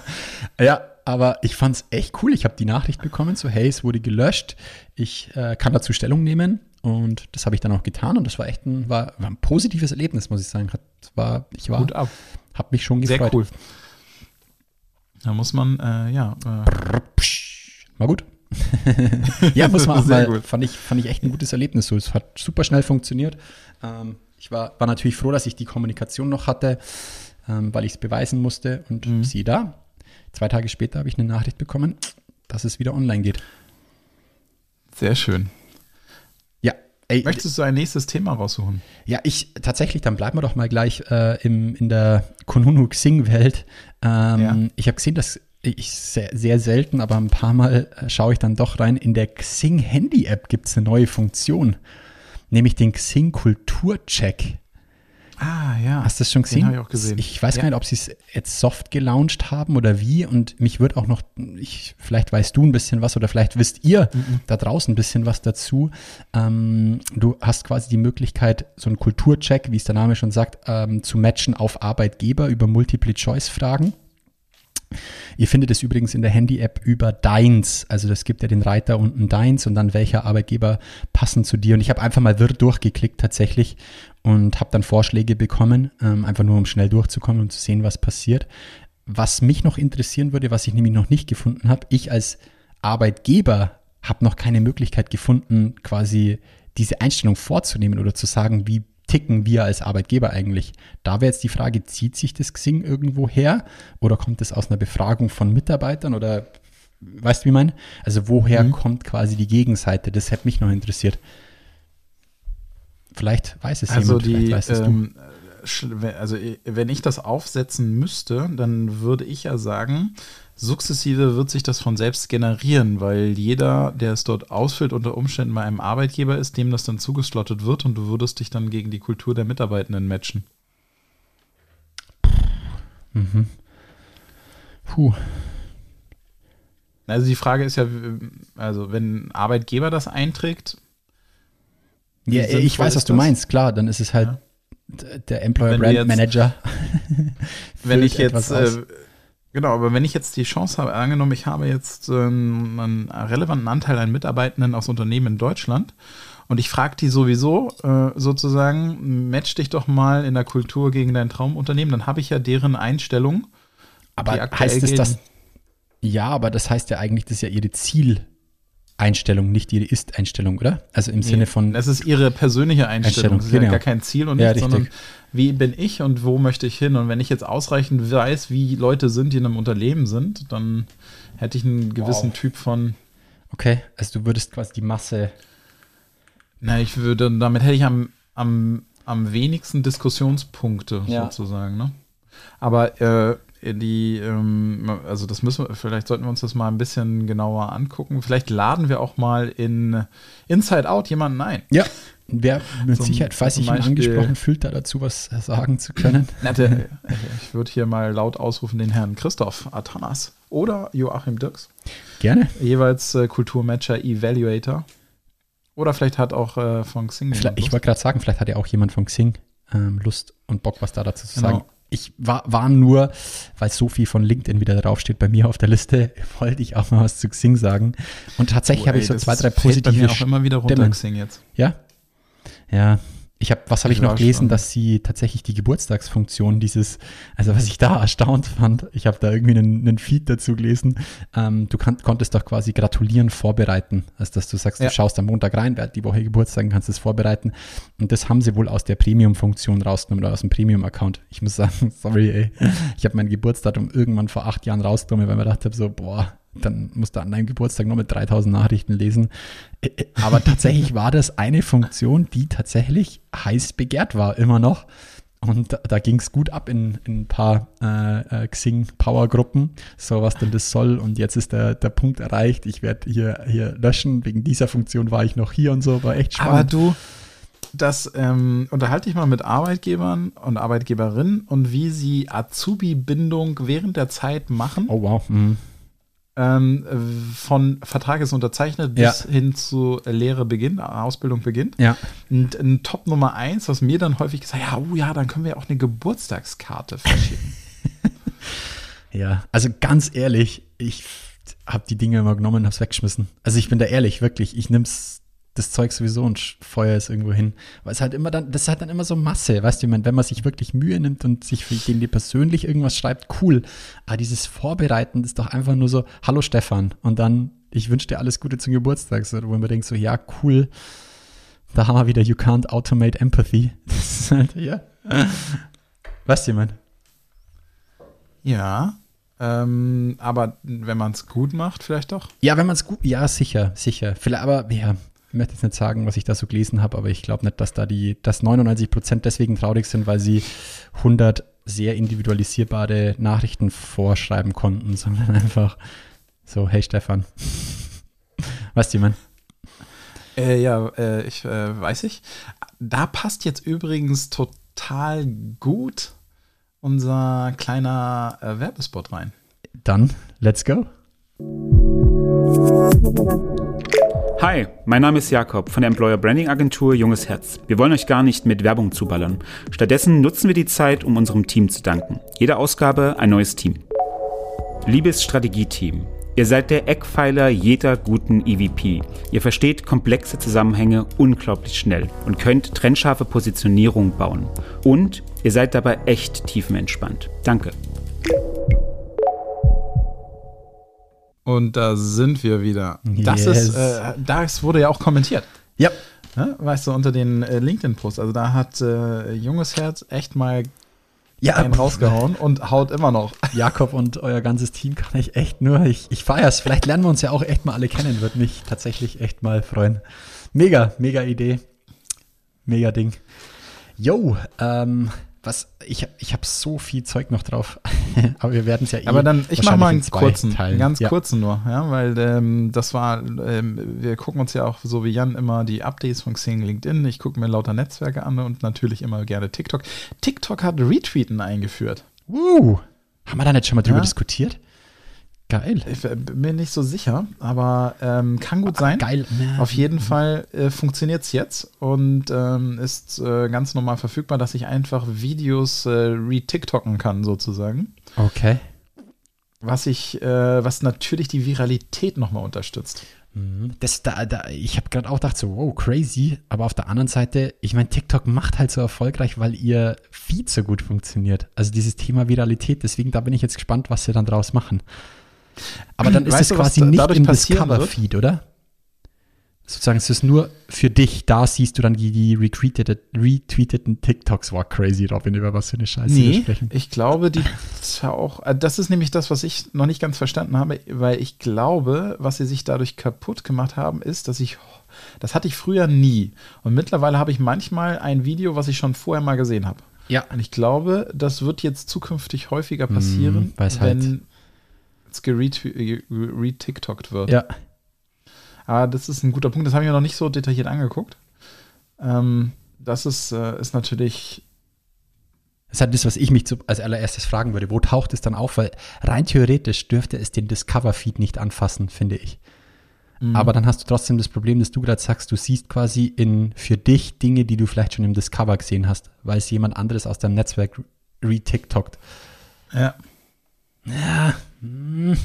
[LAUGHS] ja, aber ich fand es echt cool. Ich habe die Nachricht bekommen, so hey, es wurde gelöscht. Ich äh, kann dazu Stellung nehmen und das habe ich dann auch getan und das war echt ein, war, war ein positives Erlebnis, muss ich sagen. Hat, war, ich war, Gut ab. Hab mich schon gefreut. Sehr cool. Da muss man, äh, ja. Äh, war gut. Ja, muss man [LAUGHS] auch mal, gut. fand ich, fand ich echt ein gutes Erlebnis. So, es hat super schnell funktioniert. Ähm, ich war, war natürlich froh, dass ich die Kommunikation noch hatte, ähm, weil ich es beweisen musste. Und mhm. sieh da, zwei Tage später habe ich eine Nachricht bekommen, dass es wieder online geht. Sehr schön. Ja. Ey, Möchtest du ein nächstes Thema raussuchen? Ja, ich tatsächlich, dann bleiben wir doch mal gleich äh, im, in der Konunu Xing-Welt. Ähm, ja. Ich habe gesehen, dass ich sehr, sehr, selten, aber ein paar Mal äh, schaue ich dann doch rein. In der Xing Handy App gibt es eine neue Funktion, nämlich den Xing Kulturcheck. Ah, ja. Hast du das schon gesehen? habe ich auch gesehen. Ich weiß ja. gar nicht, ob sie es jetzt soft gelauncht haben oder wie. Und mich wird auch noch, ich, vielleicht weißt du ein bisschen was oder vielleicht wisst ihr mhm. da draußen ein bisschen was dazu. Ähm, du hast quasi die Möglichkeit, so einen Kulturcheck, wie es der Name schon sagt, ähm, zu matchen auf Arbeitgeber über Multiple-Choice-Fragen. Ihr findet es übrigens in der Handy-App über Deins. Also das gibt ja den Reiter unten Deins und dann welcher Arbeitgeber passen zu dir. Und ich habe einfach mal wirr durchgeklickt tatsächlich und habe dann Vorschläge bekommen, ähm, einfach nur um schnell durchzukommen und zu sehen, was passiert. Was mich noch interessieren würde, was ich nämlich noch nicht gefunden habe, ich als Arbeitgeber habe noch keine Möglichkeit gefunden, quasi diese Einstellung vorzunehmen oder zu sagen, wie ticken wir als Arbeitgeber eigentlich? Da wäre jetzt die Frage, zieht sich das Xing irgendwo her oder kommt es aus einer Befragung von Mitarbeitern oder weißt du, wie ich meine? Also woher mhm. kommt quasi die Gegenseite? Das hätte mich noch interessiert. Vielleicht weiß es also jemand, die, vielleicht weißt ähm, Also wenn ich das aufsetzen müsste, dann würde ich ja sagen, sukzessive wird sich das von selbst generieren, weil jeder, der es dort ausfüllt, unter Umständen bei einem Arbeitgeber ist, dem das dann zugeslottet wird und du würdest dich dann gegen die Kultur der Mitarbeitenden matchen. Mhm. Puh. Also die Frage ist ja, also wenn ein Arbeitgeber das einträgt. Ja, ich weiß, was du meinst, klar, dann ist es halt ja. der Employer Brand jetzt, Manager. [LAUGHS] wenn ich jetzt äh, Genau, aber wenn ich jetzt die Chance habe, angenommen, ich habe jetzt ähm, einen relevanten Anteil an Mitarbeitenden aus Unternehmen in Deutschland und ich frage die sowieso äh, sozusagen, match dich doch mal in der Kultur gegen dein Traumunternehmen, dann habe ich ja deren Einstellung. Aber heißt es das? Ja, aber das heißt ja eigentlich, das ist ja ihre Ziel. Einstellung, nicht ihre Ist-Einstellung, oder? Also im nee, Sinne von. Das ist ihre persönliche Einstellung. Einstellung das ist genau. ja gar kein Ziel und ja, nicht, sondern wie bin ich und wo möchte ich hin? Und wenn ich jetzt ausreichend weiß, wie Leute sind, die in einem Unternehmen sind, dann hätte ich einen gewissen wow. Typ von. Okay, also du würdest quasi die Masse. Na, ich würde, damit hätte ich am, am, am wenigsten Diskussionspunkte ja. sozusagen, ne? Aber äh, die, ähm, also das müssen wir, vielleicht sollten wir uns das mal ein bisschen genauer angucken. Vielleicht laden wir auch mal in Inside Out jemanden ein. Ja. Wer mit zum, Sicherheit, falls sich ihn angesprochen fühlt, da dazu was sagen zu können. [LAUGHS] Nette, ich würde hier mal laut ausrufen den Herrn Christoph Atanas oder Joachim Dirks. Gerne. Jeweils äh, Kulturmatcher Evaluator. Oder vielleicht hat auch äh, von Xing. Ich wollte gerade sagen, vielleicht hat ja auch jemand von Xing ähm, Lust und Bock, was da dazu zu genau. sagen ich war, war nur, weil so viel von LinkedIn wieder draufsteht bei mir auf der Liste, [LAUGHS] wollte ich auch mal was zu Xing sagen. Und tatsächlich oh, habe ich so zwei, drei positive bei mir auch immer wieder runter Stimmen. Xing jetzt. Ja? Ja, ich habe, was habe ich, noch gelesen, schon. dass sie tatsächlich die Geburtstagsfunktion dieses, also was ich da [LAUGHS] erstaunt fand, ich habe da irgendwie einen, einen, Feed dazu gelesen, ähm, du kann, konntest doch quasi gratulieren vorbereiten, also dass du sagst, ja. du schaust am Montag rein, wer hat die Woche Geburtstag, kannst es vorbereiten und das haben sie wohl aus der Premium-Funktion rausgenommen oder aus dem Premium-Account. Ich muss sagen, [LAUGHS] sorry, ey, ich habe mein Geburtsdatum irgendwann vor acht Jahren rausgenommen, weil ich mir gedacht habe, so, boah, dann musst du an deinem Geburtstag noch mit 3000 Nachrichten lesen. Äh, äh, aber tatsächlich war das eine Funktion, die tatsächlich heiß begehrt war, immer noch. Und da, da ging es gut ab in, in ein paar äh, äh, Xing-Power-Gruppen, so was denn das soll. Und jetzt ist der, der Punkt erreicht, ich werde hier, hier löschen. Wegen dieser Funktion war ich noch hier und so, war echt spannend. Aber du, das ähm, unterhalte ich mal mit Arbeitgebern und Arbeitgeberinnen und wie sie Azubi-Bindung während der Zeit machen. Oh wow. Mhm ähm, von Vertrag ist unterzeichnet bis ja. hin zu Lehre beginnt, Ausbildung beginnt. Ja. Und ein Top Nummer eins, was mir dann häufig gesagt, ja, oh ja, dann können wir auch eine Geburtstagskarte verschicken. [LAUGHS] [LAUGHS] ja, also ganz ehrlich, ich habe die Dinge immer genommen und habe es weggeschmissen. Also ich bin da ehrlich, wirklich, ich nehme es das Zeug sowieso und feuer es irgendwo hin. Weil es halt immer dann, das ist halt dann immer so Masse, weißt du, ich meine, wenn man sich wirklich Mühe nimmt und sich für den die persönlich irgendwas schreibt, cool. Aber dieses Vorbereiten ist doch einfach nur so, hallo Stefan, und dann, ich wünsche dir alles Gute zum Geburtstag, so, wo man denkt so, ja, cool, da haben wir wieder, you can't automate empathy. [LAUGHS] Das ist halt, ja. Weißt du, jemand? Ja, ähm, aber wenn man es gut macht, vielleicht doch? Ja, wenn man es gut, ja, sicher, sicher. Vielleicht, aber ja, ich möchte jetzt nicht sagen, was ich da so gelesen habe, aber ich glaube nicht, dass da die, dass 99 Prozent deswegen traurig sind, weil sie 100 sehr individualisierbare Nachrichten vorschreiben konnten, [LAUGHS] sondern einfach so, hey Stefan. [LAUGHS] weißt du, man? Äh, ja, äh, ich äh, weiß ich. Da passt jetzt übrigens total gut unser kleiner äh, Werbespot rein. Dann, let's go. Hi, mein Name ist Jakob von der Employer Branding Agentur Junges Herz. Wir wollen euch gar nicht mit Werbung zuballern. Stattdessen nutzen wir die Zeit, um unserem Team zu danken. Jede Ausgabe ein neues Team. Liebes Strategieteam, ihr seid der Eckpfeiler jeder guten EVP. Ihr versteht komplexe Zusammenhänge unglaublich schnell und könnt trennscharfe Positionierung bauen. Und ihr seid dabei echt tiefenentspannt. Danke. Und da sind wir wieder. Das Yes. ist, äh, das wurde ja auch kommentiert. Ja. Ne? Weißt du, unter den äh, LinkedIn-Posts. Also da hat äh, Junges Herz echt mal Ja, einen rausgehauen und haut immer noch. [LAUGHS] Jakob und euer ganzes Team kann ich echt nur, ich, ich feiere es. Vielleicht lernen wir uns ja auch echt mal alle kennen, würde mich tatsächlich echt mal freuen. Mega, mega Idee. Mega Ding. Yo, ähm, was, ich, ich habe so viel Zeug noch drauf, [LAUGHS] aber wir werden es ja eh Aber dann, ich mache mal einen kurzen, einen ganz ja. kurzen nur, ja, weil ähm, das war, ähm, wir gucken uns ja auch so wie Jan immer die Updates von Xing LinkedIn. Ich gucke mir lauter Netzwerke an und natürlich immer gerne TikTok. TikTok hat Retweeten eingeführt. Uh, haben wir da nicht schon mal drüber Ja. diskutiert? Geil. Ich äh, bin mir nicht so sicher, aber ähm, kann gut sein. Geil. Auf jeden Fall äh, funktioniert es jetzt und ähm, ist äh, ganz normal verfügbar, dass ich einfach Videos äh, re-TikToken kann, sozusagen. Okay. Was ich, äh, was natürlich die Viralität nochmal unterstützt. Mhm. Das, da, da, ich habe gerade auch gedacht, so, wow, crazy. Aber auf der anderen Seite, ich meine, TikTok macht halt so erfolgreich, weil ihr Feed so gut funktioniert. Also dieses Thema Viralität. Deswegen, da bin ich jetzt gespannt, was sie dann draus machen. Aber dann ist es was quasi nicht im passieren? Discover-Feed, oder? Sozusagen, es ist nur für dich. Da siehst du dann die, die retweetete, retweeteten TikToks. War crazy, Robin, über was für eine Scheiße wir Nee, sprechen. ich glaube, die [LAUGHS] auch, äh, das ist nämlich das, was ich noch nicht ganz verstanden habe, weil ich glaube, was sie sich dadurch kaputt gemacht haben, ist, dass ich, das hatte ich früher nie. Und mittlerweile habe ich manchmal ein Video, was ich schon vorher mal gesehen habe. Ja. Und ich glaube, das wird jetzt zukünftig häufiger passieren, weil's halt- wenn es geretwe- geretiktokt wird. Ja. Aber das ist ein guter Punkt, das habe ich mir noch nicht so detailliert angeguckt. Ähm, das ist, äh, ist natürlich Das ist halt das, was ich mich zu, als allererstes fragen würde. Wo taucht es dann auf? Weil rein theoretisch dürfte es den Discover-Feed nicht anfassen, finde ich. Mhm. Aber dann hast du trotzdem das Problem, dass du gerade sagst, du siehst quasi in für dich Dinge, die du vielleicht schon im Discover gesehen hast, weil es jemand anderes aus deinem Netzwerk re-TikTokt. Ja. Ja.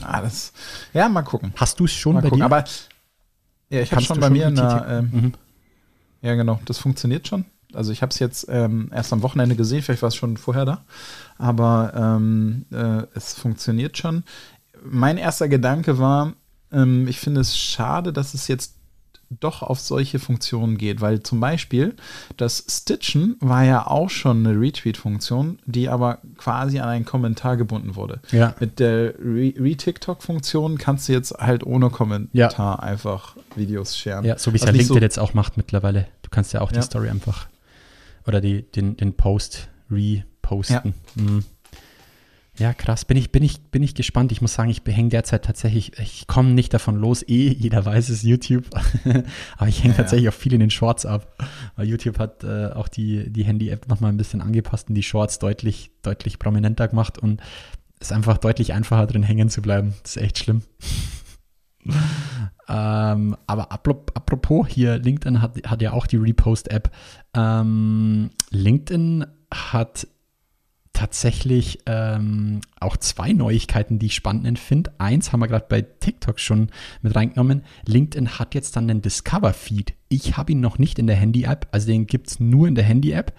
Ah, das, ja, mal gucken. Hast du es schon Mal bei gucken. dir? Aber ja, ich habe schon bei schon mir re-TikTok? ähm, Mhm. ja genau, das funktioniert schon. Also ich habe es jetzt ähm, erst am Wochenende gesehen, vielleicht war es schon vorher da, aber ähm, äh, es funktioniert schon. Mein erster Gedanke war, ähm, ich finde es schade, dass es jetzt doch auf solche Funktionen geht, weil zum Beispiel das Stitchen war ja auch schon eine Retweet-Funktion, die aber quasi an einen Kommentar gebunden wurde. Ja. Mit der Re- Re-TikTok-Funktion kannst du jetzt halt ohne Kommentar einfach Videos sharen. Ja, so wie es ja nicht LinkedIn jetzt auch macht mittlerweile. Du kannst ja auch Ja. die Story einfach oder die, den, den Post reposten. Mhm. Ja, krass. Bin ich, bin ich, bin ich gespannt. Ich muss sagen, ich hänge derzeit tatsächlich, ich komme nicht davon los. Eh, jeder weiß es, YouTube. [LAUGHS] Aber ich hänge Ja, tatsächlich auch viel in den Shorts ab. Weil YouTube hat äh, auch die, die Handy-App nochmal ein bisschen angepasst und die Shorts deutlich, deutlich prominenter gemacht und ist einfach deutlich einfacher drin hängen zu bleiben. Das ist echt schlimm. [LAUGHS] Ähm, aber apro- apropos hier, LinkedIn hat, hat ja auch die Repost-App. Ähm, LinkedIn hat tatsächlich ähm, auch zwei Neuigkeiten, die ich spannend finde. Eins haben wir gerade bei TikTok schon mit reingenommen. LinkedIn hat jetzt dann den Discover-Feed. Ich habe ihn noch nicht in der Handy-App, also den gibt es nur in der Handy-App.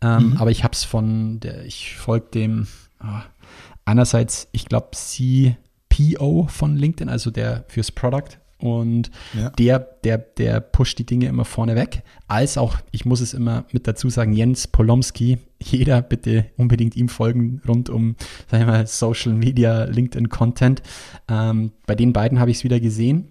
Ähm, Aber ich habe es von, der, ich folge dem, ah, einerseits, ich glaube, CPO von LinkedIn, also der fürs Product. Und Ja. der, der, der pusht die Dinge immer vorne weg. Als auch, ich muss es immer mit dazu sagen, Jens Polomski. Jeder bitte unbedingt ihm folgen rund um, sag ich mal, Social Media, LinkedIn Content. Ähm, bei den beiden habe ich es wieder gesehen.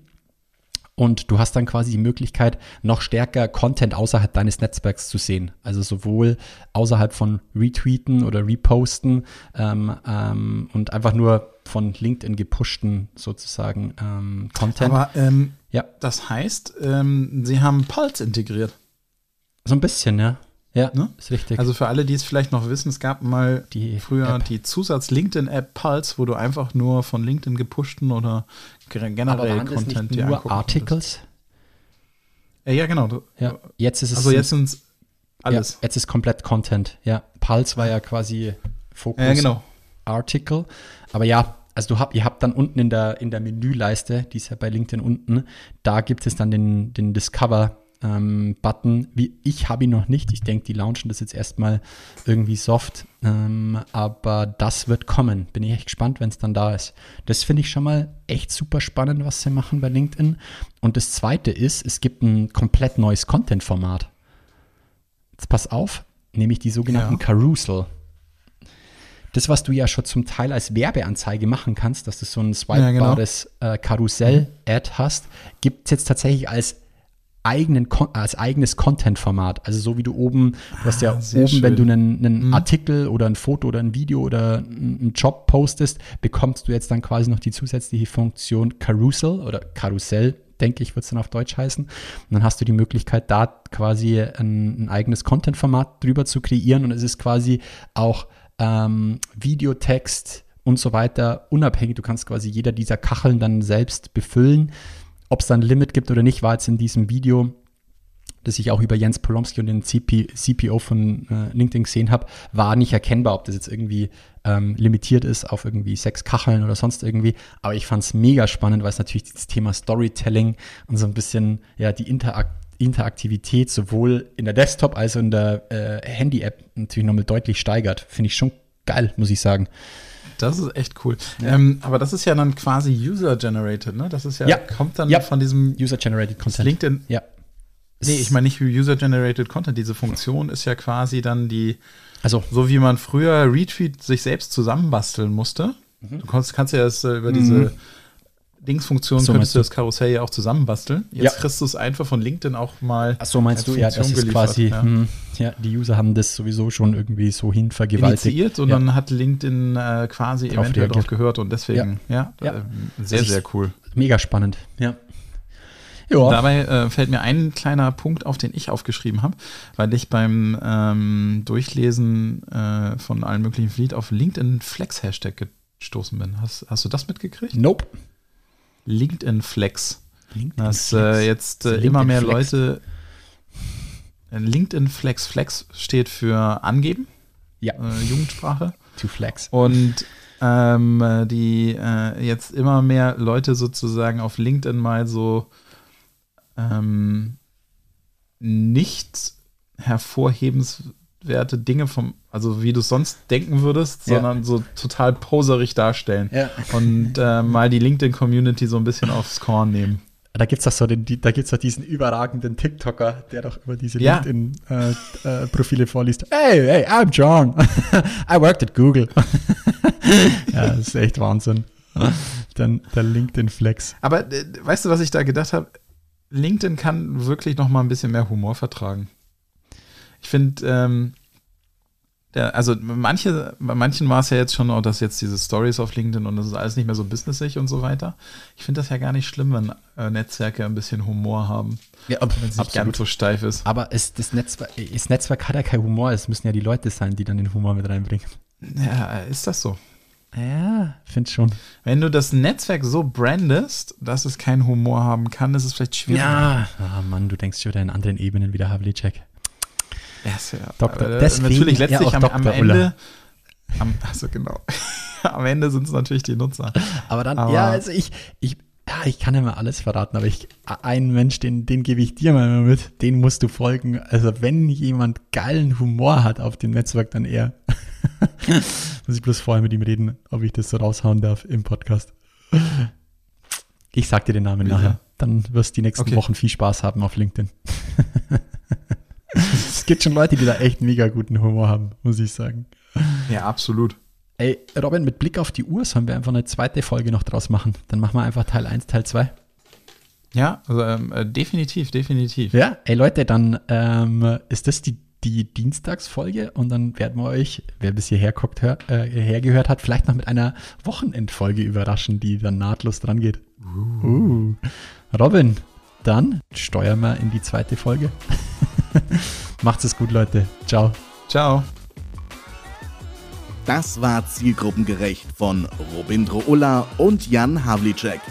Und du hast dann quasi die Möglichkeit, noch stärker Content außerhalb deines Netzwerks zu sehen. Also sowohl außerhalb von Retweeten oder Reposten ähm, ähm, und einfach nur von LinkedIn gepushten sozusagen ähm, Content. Aber ähm, ja, das heißt, ähm, sie haben Pulse integriert. so ein bisschen, ja. Ja, ne? ist richtig. Also für alle, die es vielleicht noch wissen, es gab mal die früher App. die Zusatz-LinkedIn-App Pulse, wo du einfach nur von LinkedIn gepushten oder generell Aber waren Content das nicht nur Articles. Ja, ja, genau. Ja, jetzt ist es. Also jetzt sind es alles. Ja, jetzt ist komplett Content. Ja, Pulse war ja quasi Fokus ja, genau. Article. Aber ja, also du habt, ihr habt dann unten in der, in der Menüleiste, die ist ja bei LinkedIn unten, da gibt es dann den, den Discover ähm, Button. Wie, ich habe ihn noch nicht. Ich denke, die launchen das jetzt erstmal irgendwie soft. Ähm, aber das wird kommen. Bin ich echt gespannt, wenn es dann da ist. Das finde ich schon mal echt super spannend, was sie machen bei LinkedIn. Und das zweite ist, es gibt ein komplett neues Content-Format. Jetzt pass auf, nämlich die sogenannten ja. Carousel das, was du ja schon zum Teil als Werbeanzeige machen kannst, dass du so ein swipebares ja, genau. äh, Karussell-Ad hast, gibt es jetzt tatsächlich als eigenen, als eigenes Content-Format. Also so wie du oben, du hast ja ah, oben, schön. wenn du einen, einen mhm. Artikel oder ein Foto oder ein Video oder einen Job postest, bekommst du jetzt dann quasi noch die zusätzliche Funktion Carousel oder Karussell, denke ich, wird es dann auf Deutsch heißen. Und dann hast du die Möglichkeit, da quasi ein, ein eigenes Content-Format drüber zu kreieren und es ist quasi auch ähm, Videotext und so weiter unabhängig. Du kannst quasi jeder dieser Kacheln dann selbst befüllen. Ob es dann ein Limit gibt oder nicht, war jetzt in diesem Video, das ich auch über Jens Polomski und den CP, CPO von äh, LinkedIn gesehen habe, war nicht erkennbar, ob das jetzt irgendwie ähm, limitiert ist auf irgendwie sechs Kacheln oder sonst irgendwie. Aber ich fand es mega spannend, weil es natürlich das Thema Storytelling und so ein bisschen ja die Interaktion Interaktivität sowohl in der Desktop- als auch in der äh, Handy-App natürlich nochmal deutlich steigert. Finde ich schon geil, muss ich sagen. Das ist echt cool. Ja. Ähm, aber das ist ja dann quasi User-Generated, ne? Das ist ja, ja. kommt dann ja. von diesem User-Generated Content. LinkedIn. Ja. Nee, ich meine nicht User-Generated Content. Diese Funktion ist ja quasi dann die, also so wie man früher Retweet sich selbst zusammenbasteln musste. Mhm. Du kannst, kannst ja das äh, über diese mhm. Dingsfunktion so könntest du das Karussell ja auch zusammenbasteln. Jetzt ja. kriegst du es einfach von LinkedIn auch mal. Ach so, meinst du, ja, das ist quasi, ja. Mh, hm, ja. die User haben das sowieso schon irgendwie so hin vergewaltigt. Initiiert und ja. dann hat LinkedIn äh, quasi Drauf eventuell drauf gehört und deswegen, ja, äh, sehr, sehr cool. Mega spannend, ja. Ja. Dabei äh, fällt mir ein kleiner Punkt auf, den ich aufgeschrieben habe, weil ich beim ähm, Durchlesen äh, von allen möglichen Fleet auf LinkedIn Flex Hashtag gestoßen bin. Hast, hast du das mitgekriegt? Nope. LinkedIn Flex. LinkedIn dass Flex. Äh, jetzt äh, immer mehr Flex. Leute. Äh, LinkedIn Flex. Flex steht für angeben. Ja. Jugendsprache. To Flex. Und ähm, die äh, jetzt immer mehr Leute sozusagen auf LinkedIn mal so ähm, nicht hervorhebens werte Dinge vom, also wie du sonst denken würdest, ja. sondern so total poserig darstellen. Ja. Und äh, mal die LinkedIn-Community so ein bisschen aufs Korn nehmen. Da gibt es doch so den, da gibt's doch diesen überragenden TikToker, der doch immer diese ja. LinkedIn-Profile äh, äh, vorliest. Hey, hey, I'm John. [LAUGHS] I worked at Google. [LAUGHS] ja, das ist echt Wahnsinn. Dann der LinkedIn-Flex. Aber äh, weißt du, was ich da gedacht habe? LinkedIn kann wirklich noch mal ein bisschen mehr Humor vertragen. Ich finde, ähm, also manche, bei manchen war es ja jetzt schon, auch, dass jetzt diese Stories auf LinkedIn und das ist alles nicht mehr so businessig und so weiter. Ich finde das ja gar nicht schlimm, wenn äh, Netzwerke ein bisschen Humor haben. Ja, ob, wenn es nicht ganz so steif ist. Aber es, das, Netzwerk, das Netzwerk hat ja kein Humor, es müssen ja die Leute sein, die dann den Humor mit reinbringen. Ja, ist das so? Ja, finde schon. Wenn du das Netzwerk so brandest, dass es keinen Humor haben kann, ist es vielleicht schwierig. Ja, oh Mann, du denkst schon wieder in anderen Ebenen wieder Havlicek. Ja, ja. Doktor, äh, deswegen, natürlich letztlich am, am Ende. Am, also genau. [LAUGHS] am Ende sind es natürlich die Nutzer. Aber dann, aber, ja, also ich, ich, ja, ich kann ja mal alles verraten, aber ich, einen Mensch, den, den gebe ich dir mal mit, den musst du folgen. Also wenn jemand geilen Humor hat auf dem Netzwerk, dann er. [LAUGHS] Muss ich bloß vorher mit ihm reden, ob ich das so raushauen darf im Podcast. Ich sag dir den Namen ja. nachher. Dann wirst du die nächsten okay. Wochen viel Spaß haben auf LinkedIn. [LAUGHS] es gibt schon Leute, die da echt mega guten Humor haben, muss ich sagen. Ja, absolut. Ey, Robin, mit Blick auf die Uhr sollen wir einfach eine zweite Folge noch draus machen. Dann machen wir einfach Teil 1, Teil 2. Ja, also, ähm, äh, definitiv, definitiv. Ja, ey Leute, dann ähm, ist das die, die Dienstagsfolge und dann werden wir euch, wer bis hierher guckt, hör, äh, hergehört hat, vielleicht noch mit einer Wochenendfolge überraschen, die dann nahtlos dran geht. Uh. Uh. Robin, dann steuern wir in die zweite Folge. [LAUGHS] [LAUGHS] Macht's es gut, Leute. Ciao. Ciao. Das war Zielgruppengerecht von Robindro Ulla und Jan Havlicek.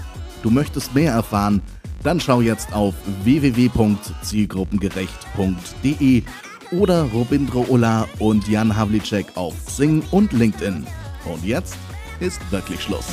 Du möchtest mehr erfahren? Dann schau jetzt auf www.zielgruppengerecht.de oder Robindro Ulla und Jan Havlicek auf Sing und LinkedIn. Und jetzt ist wirklich Schluss.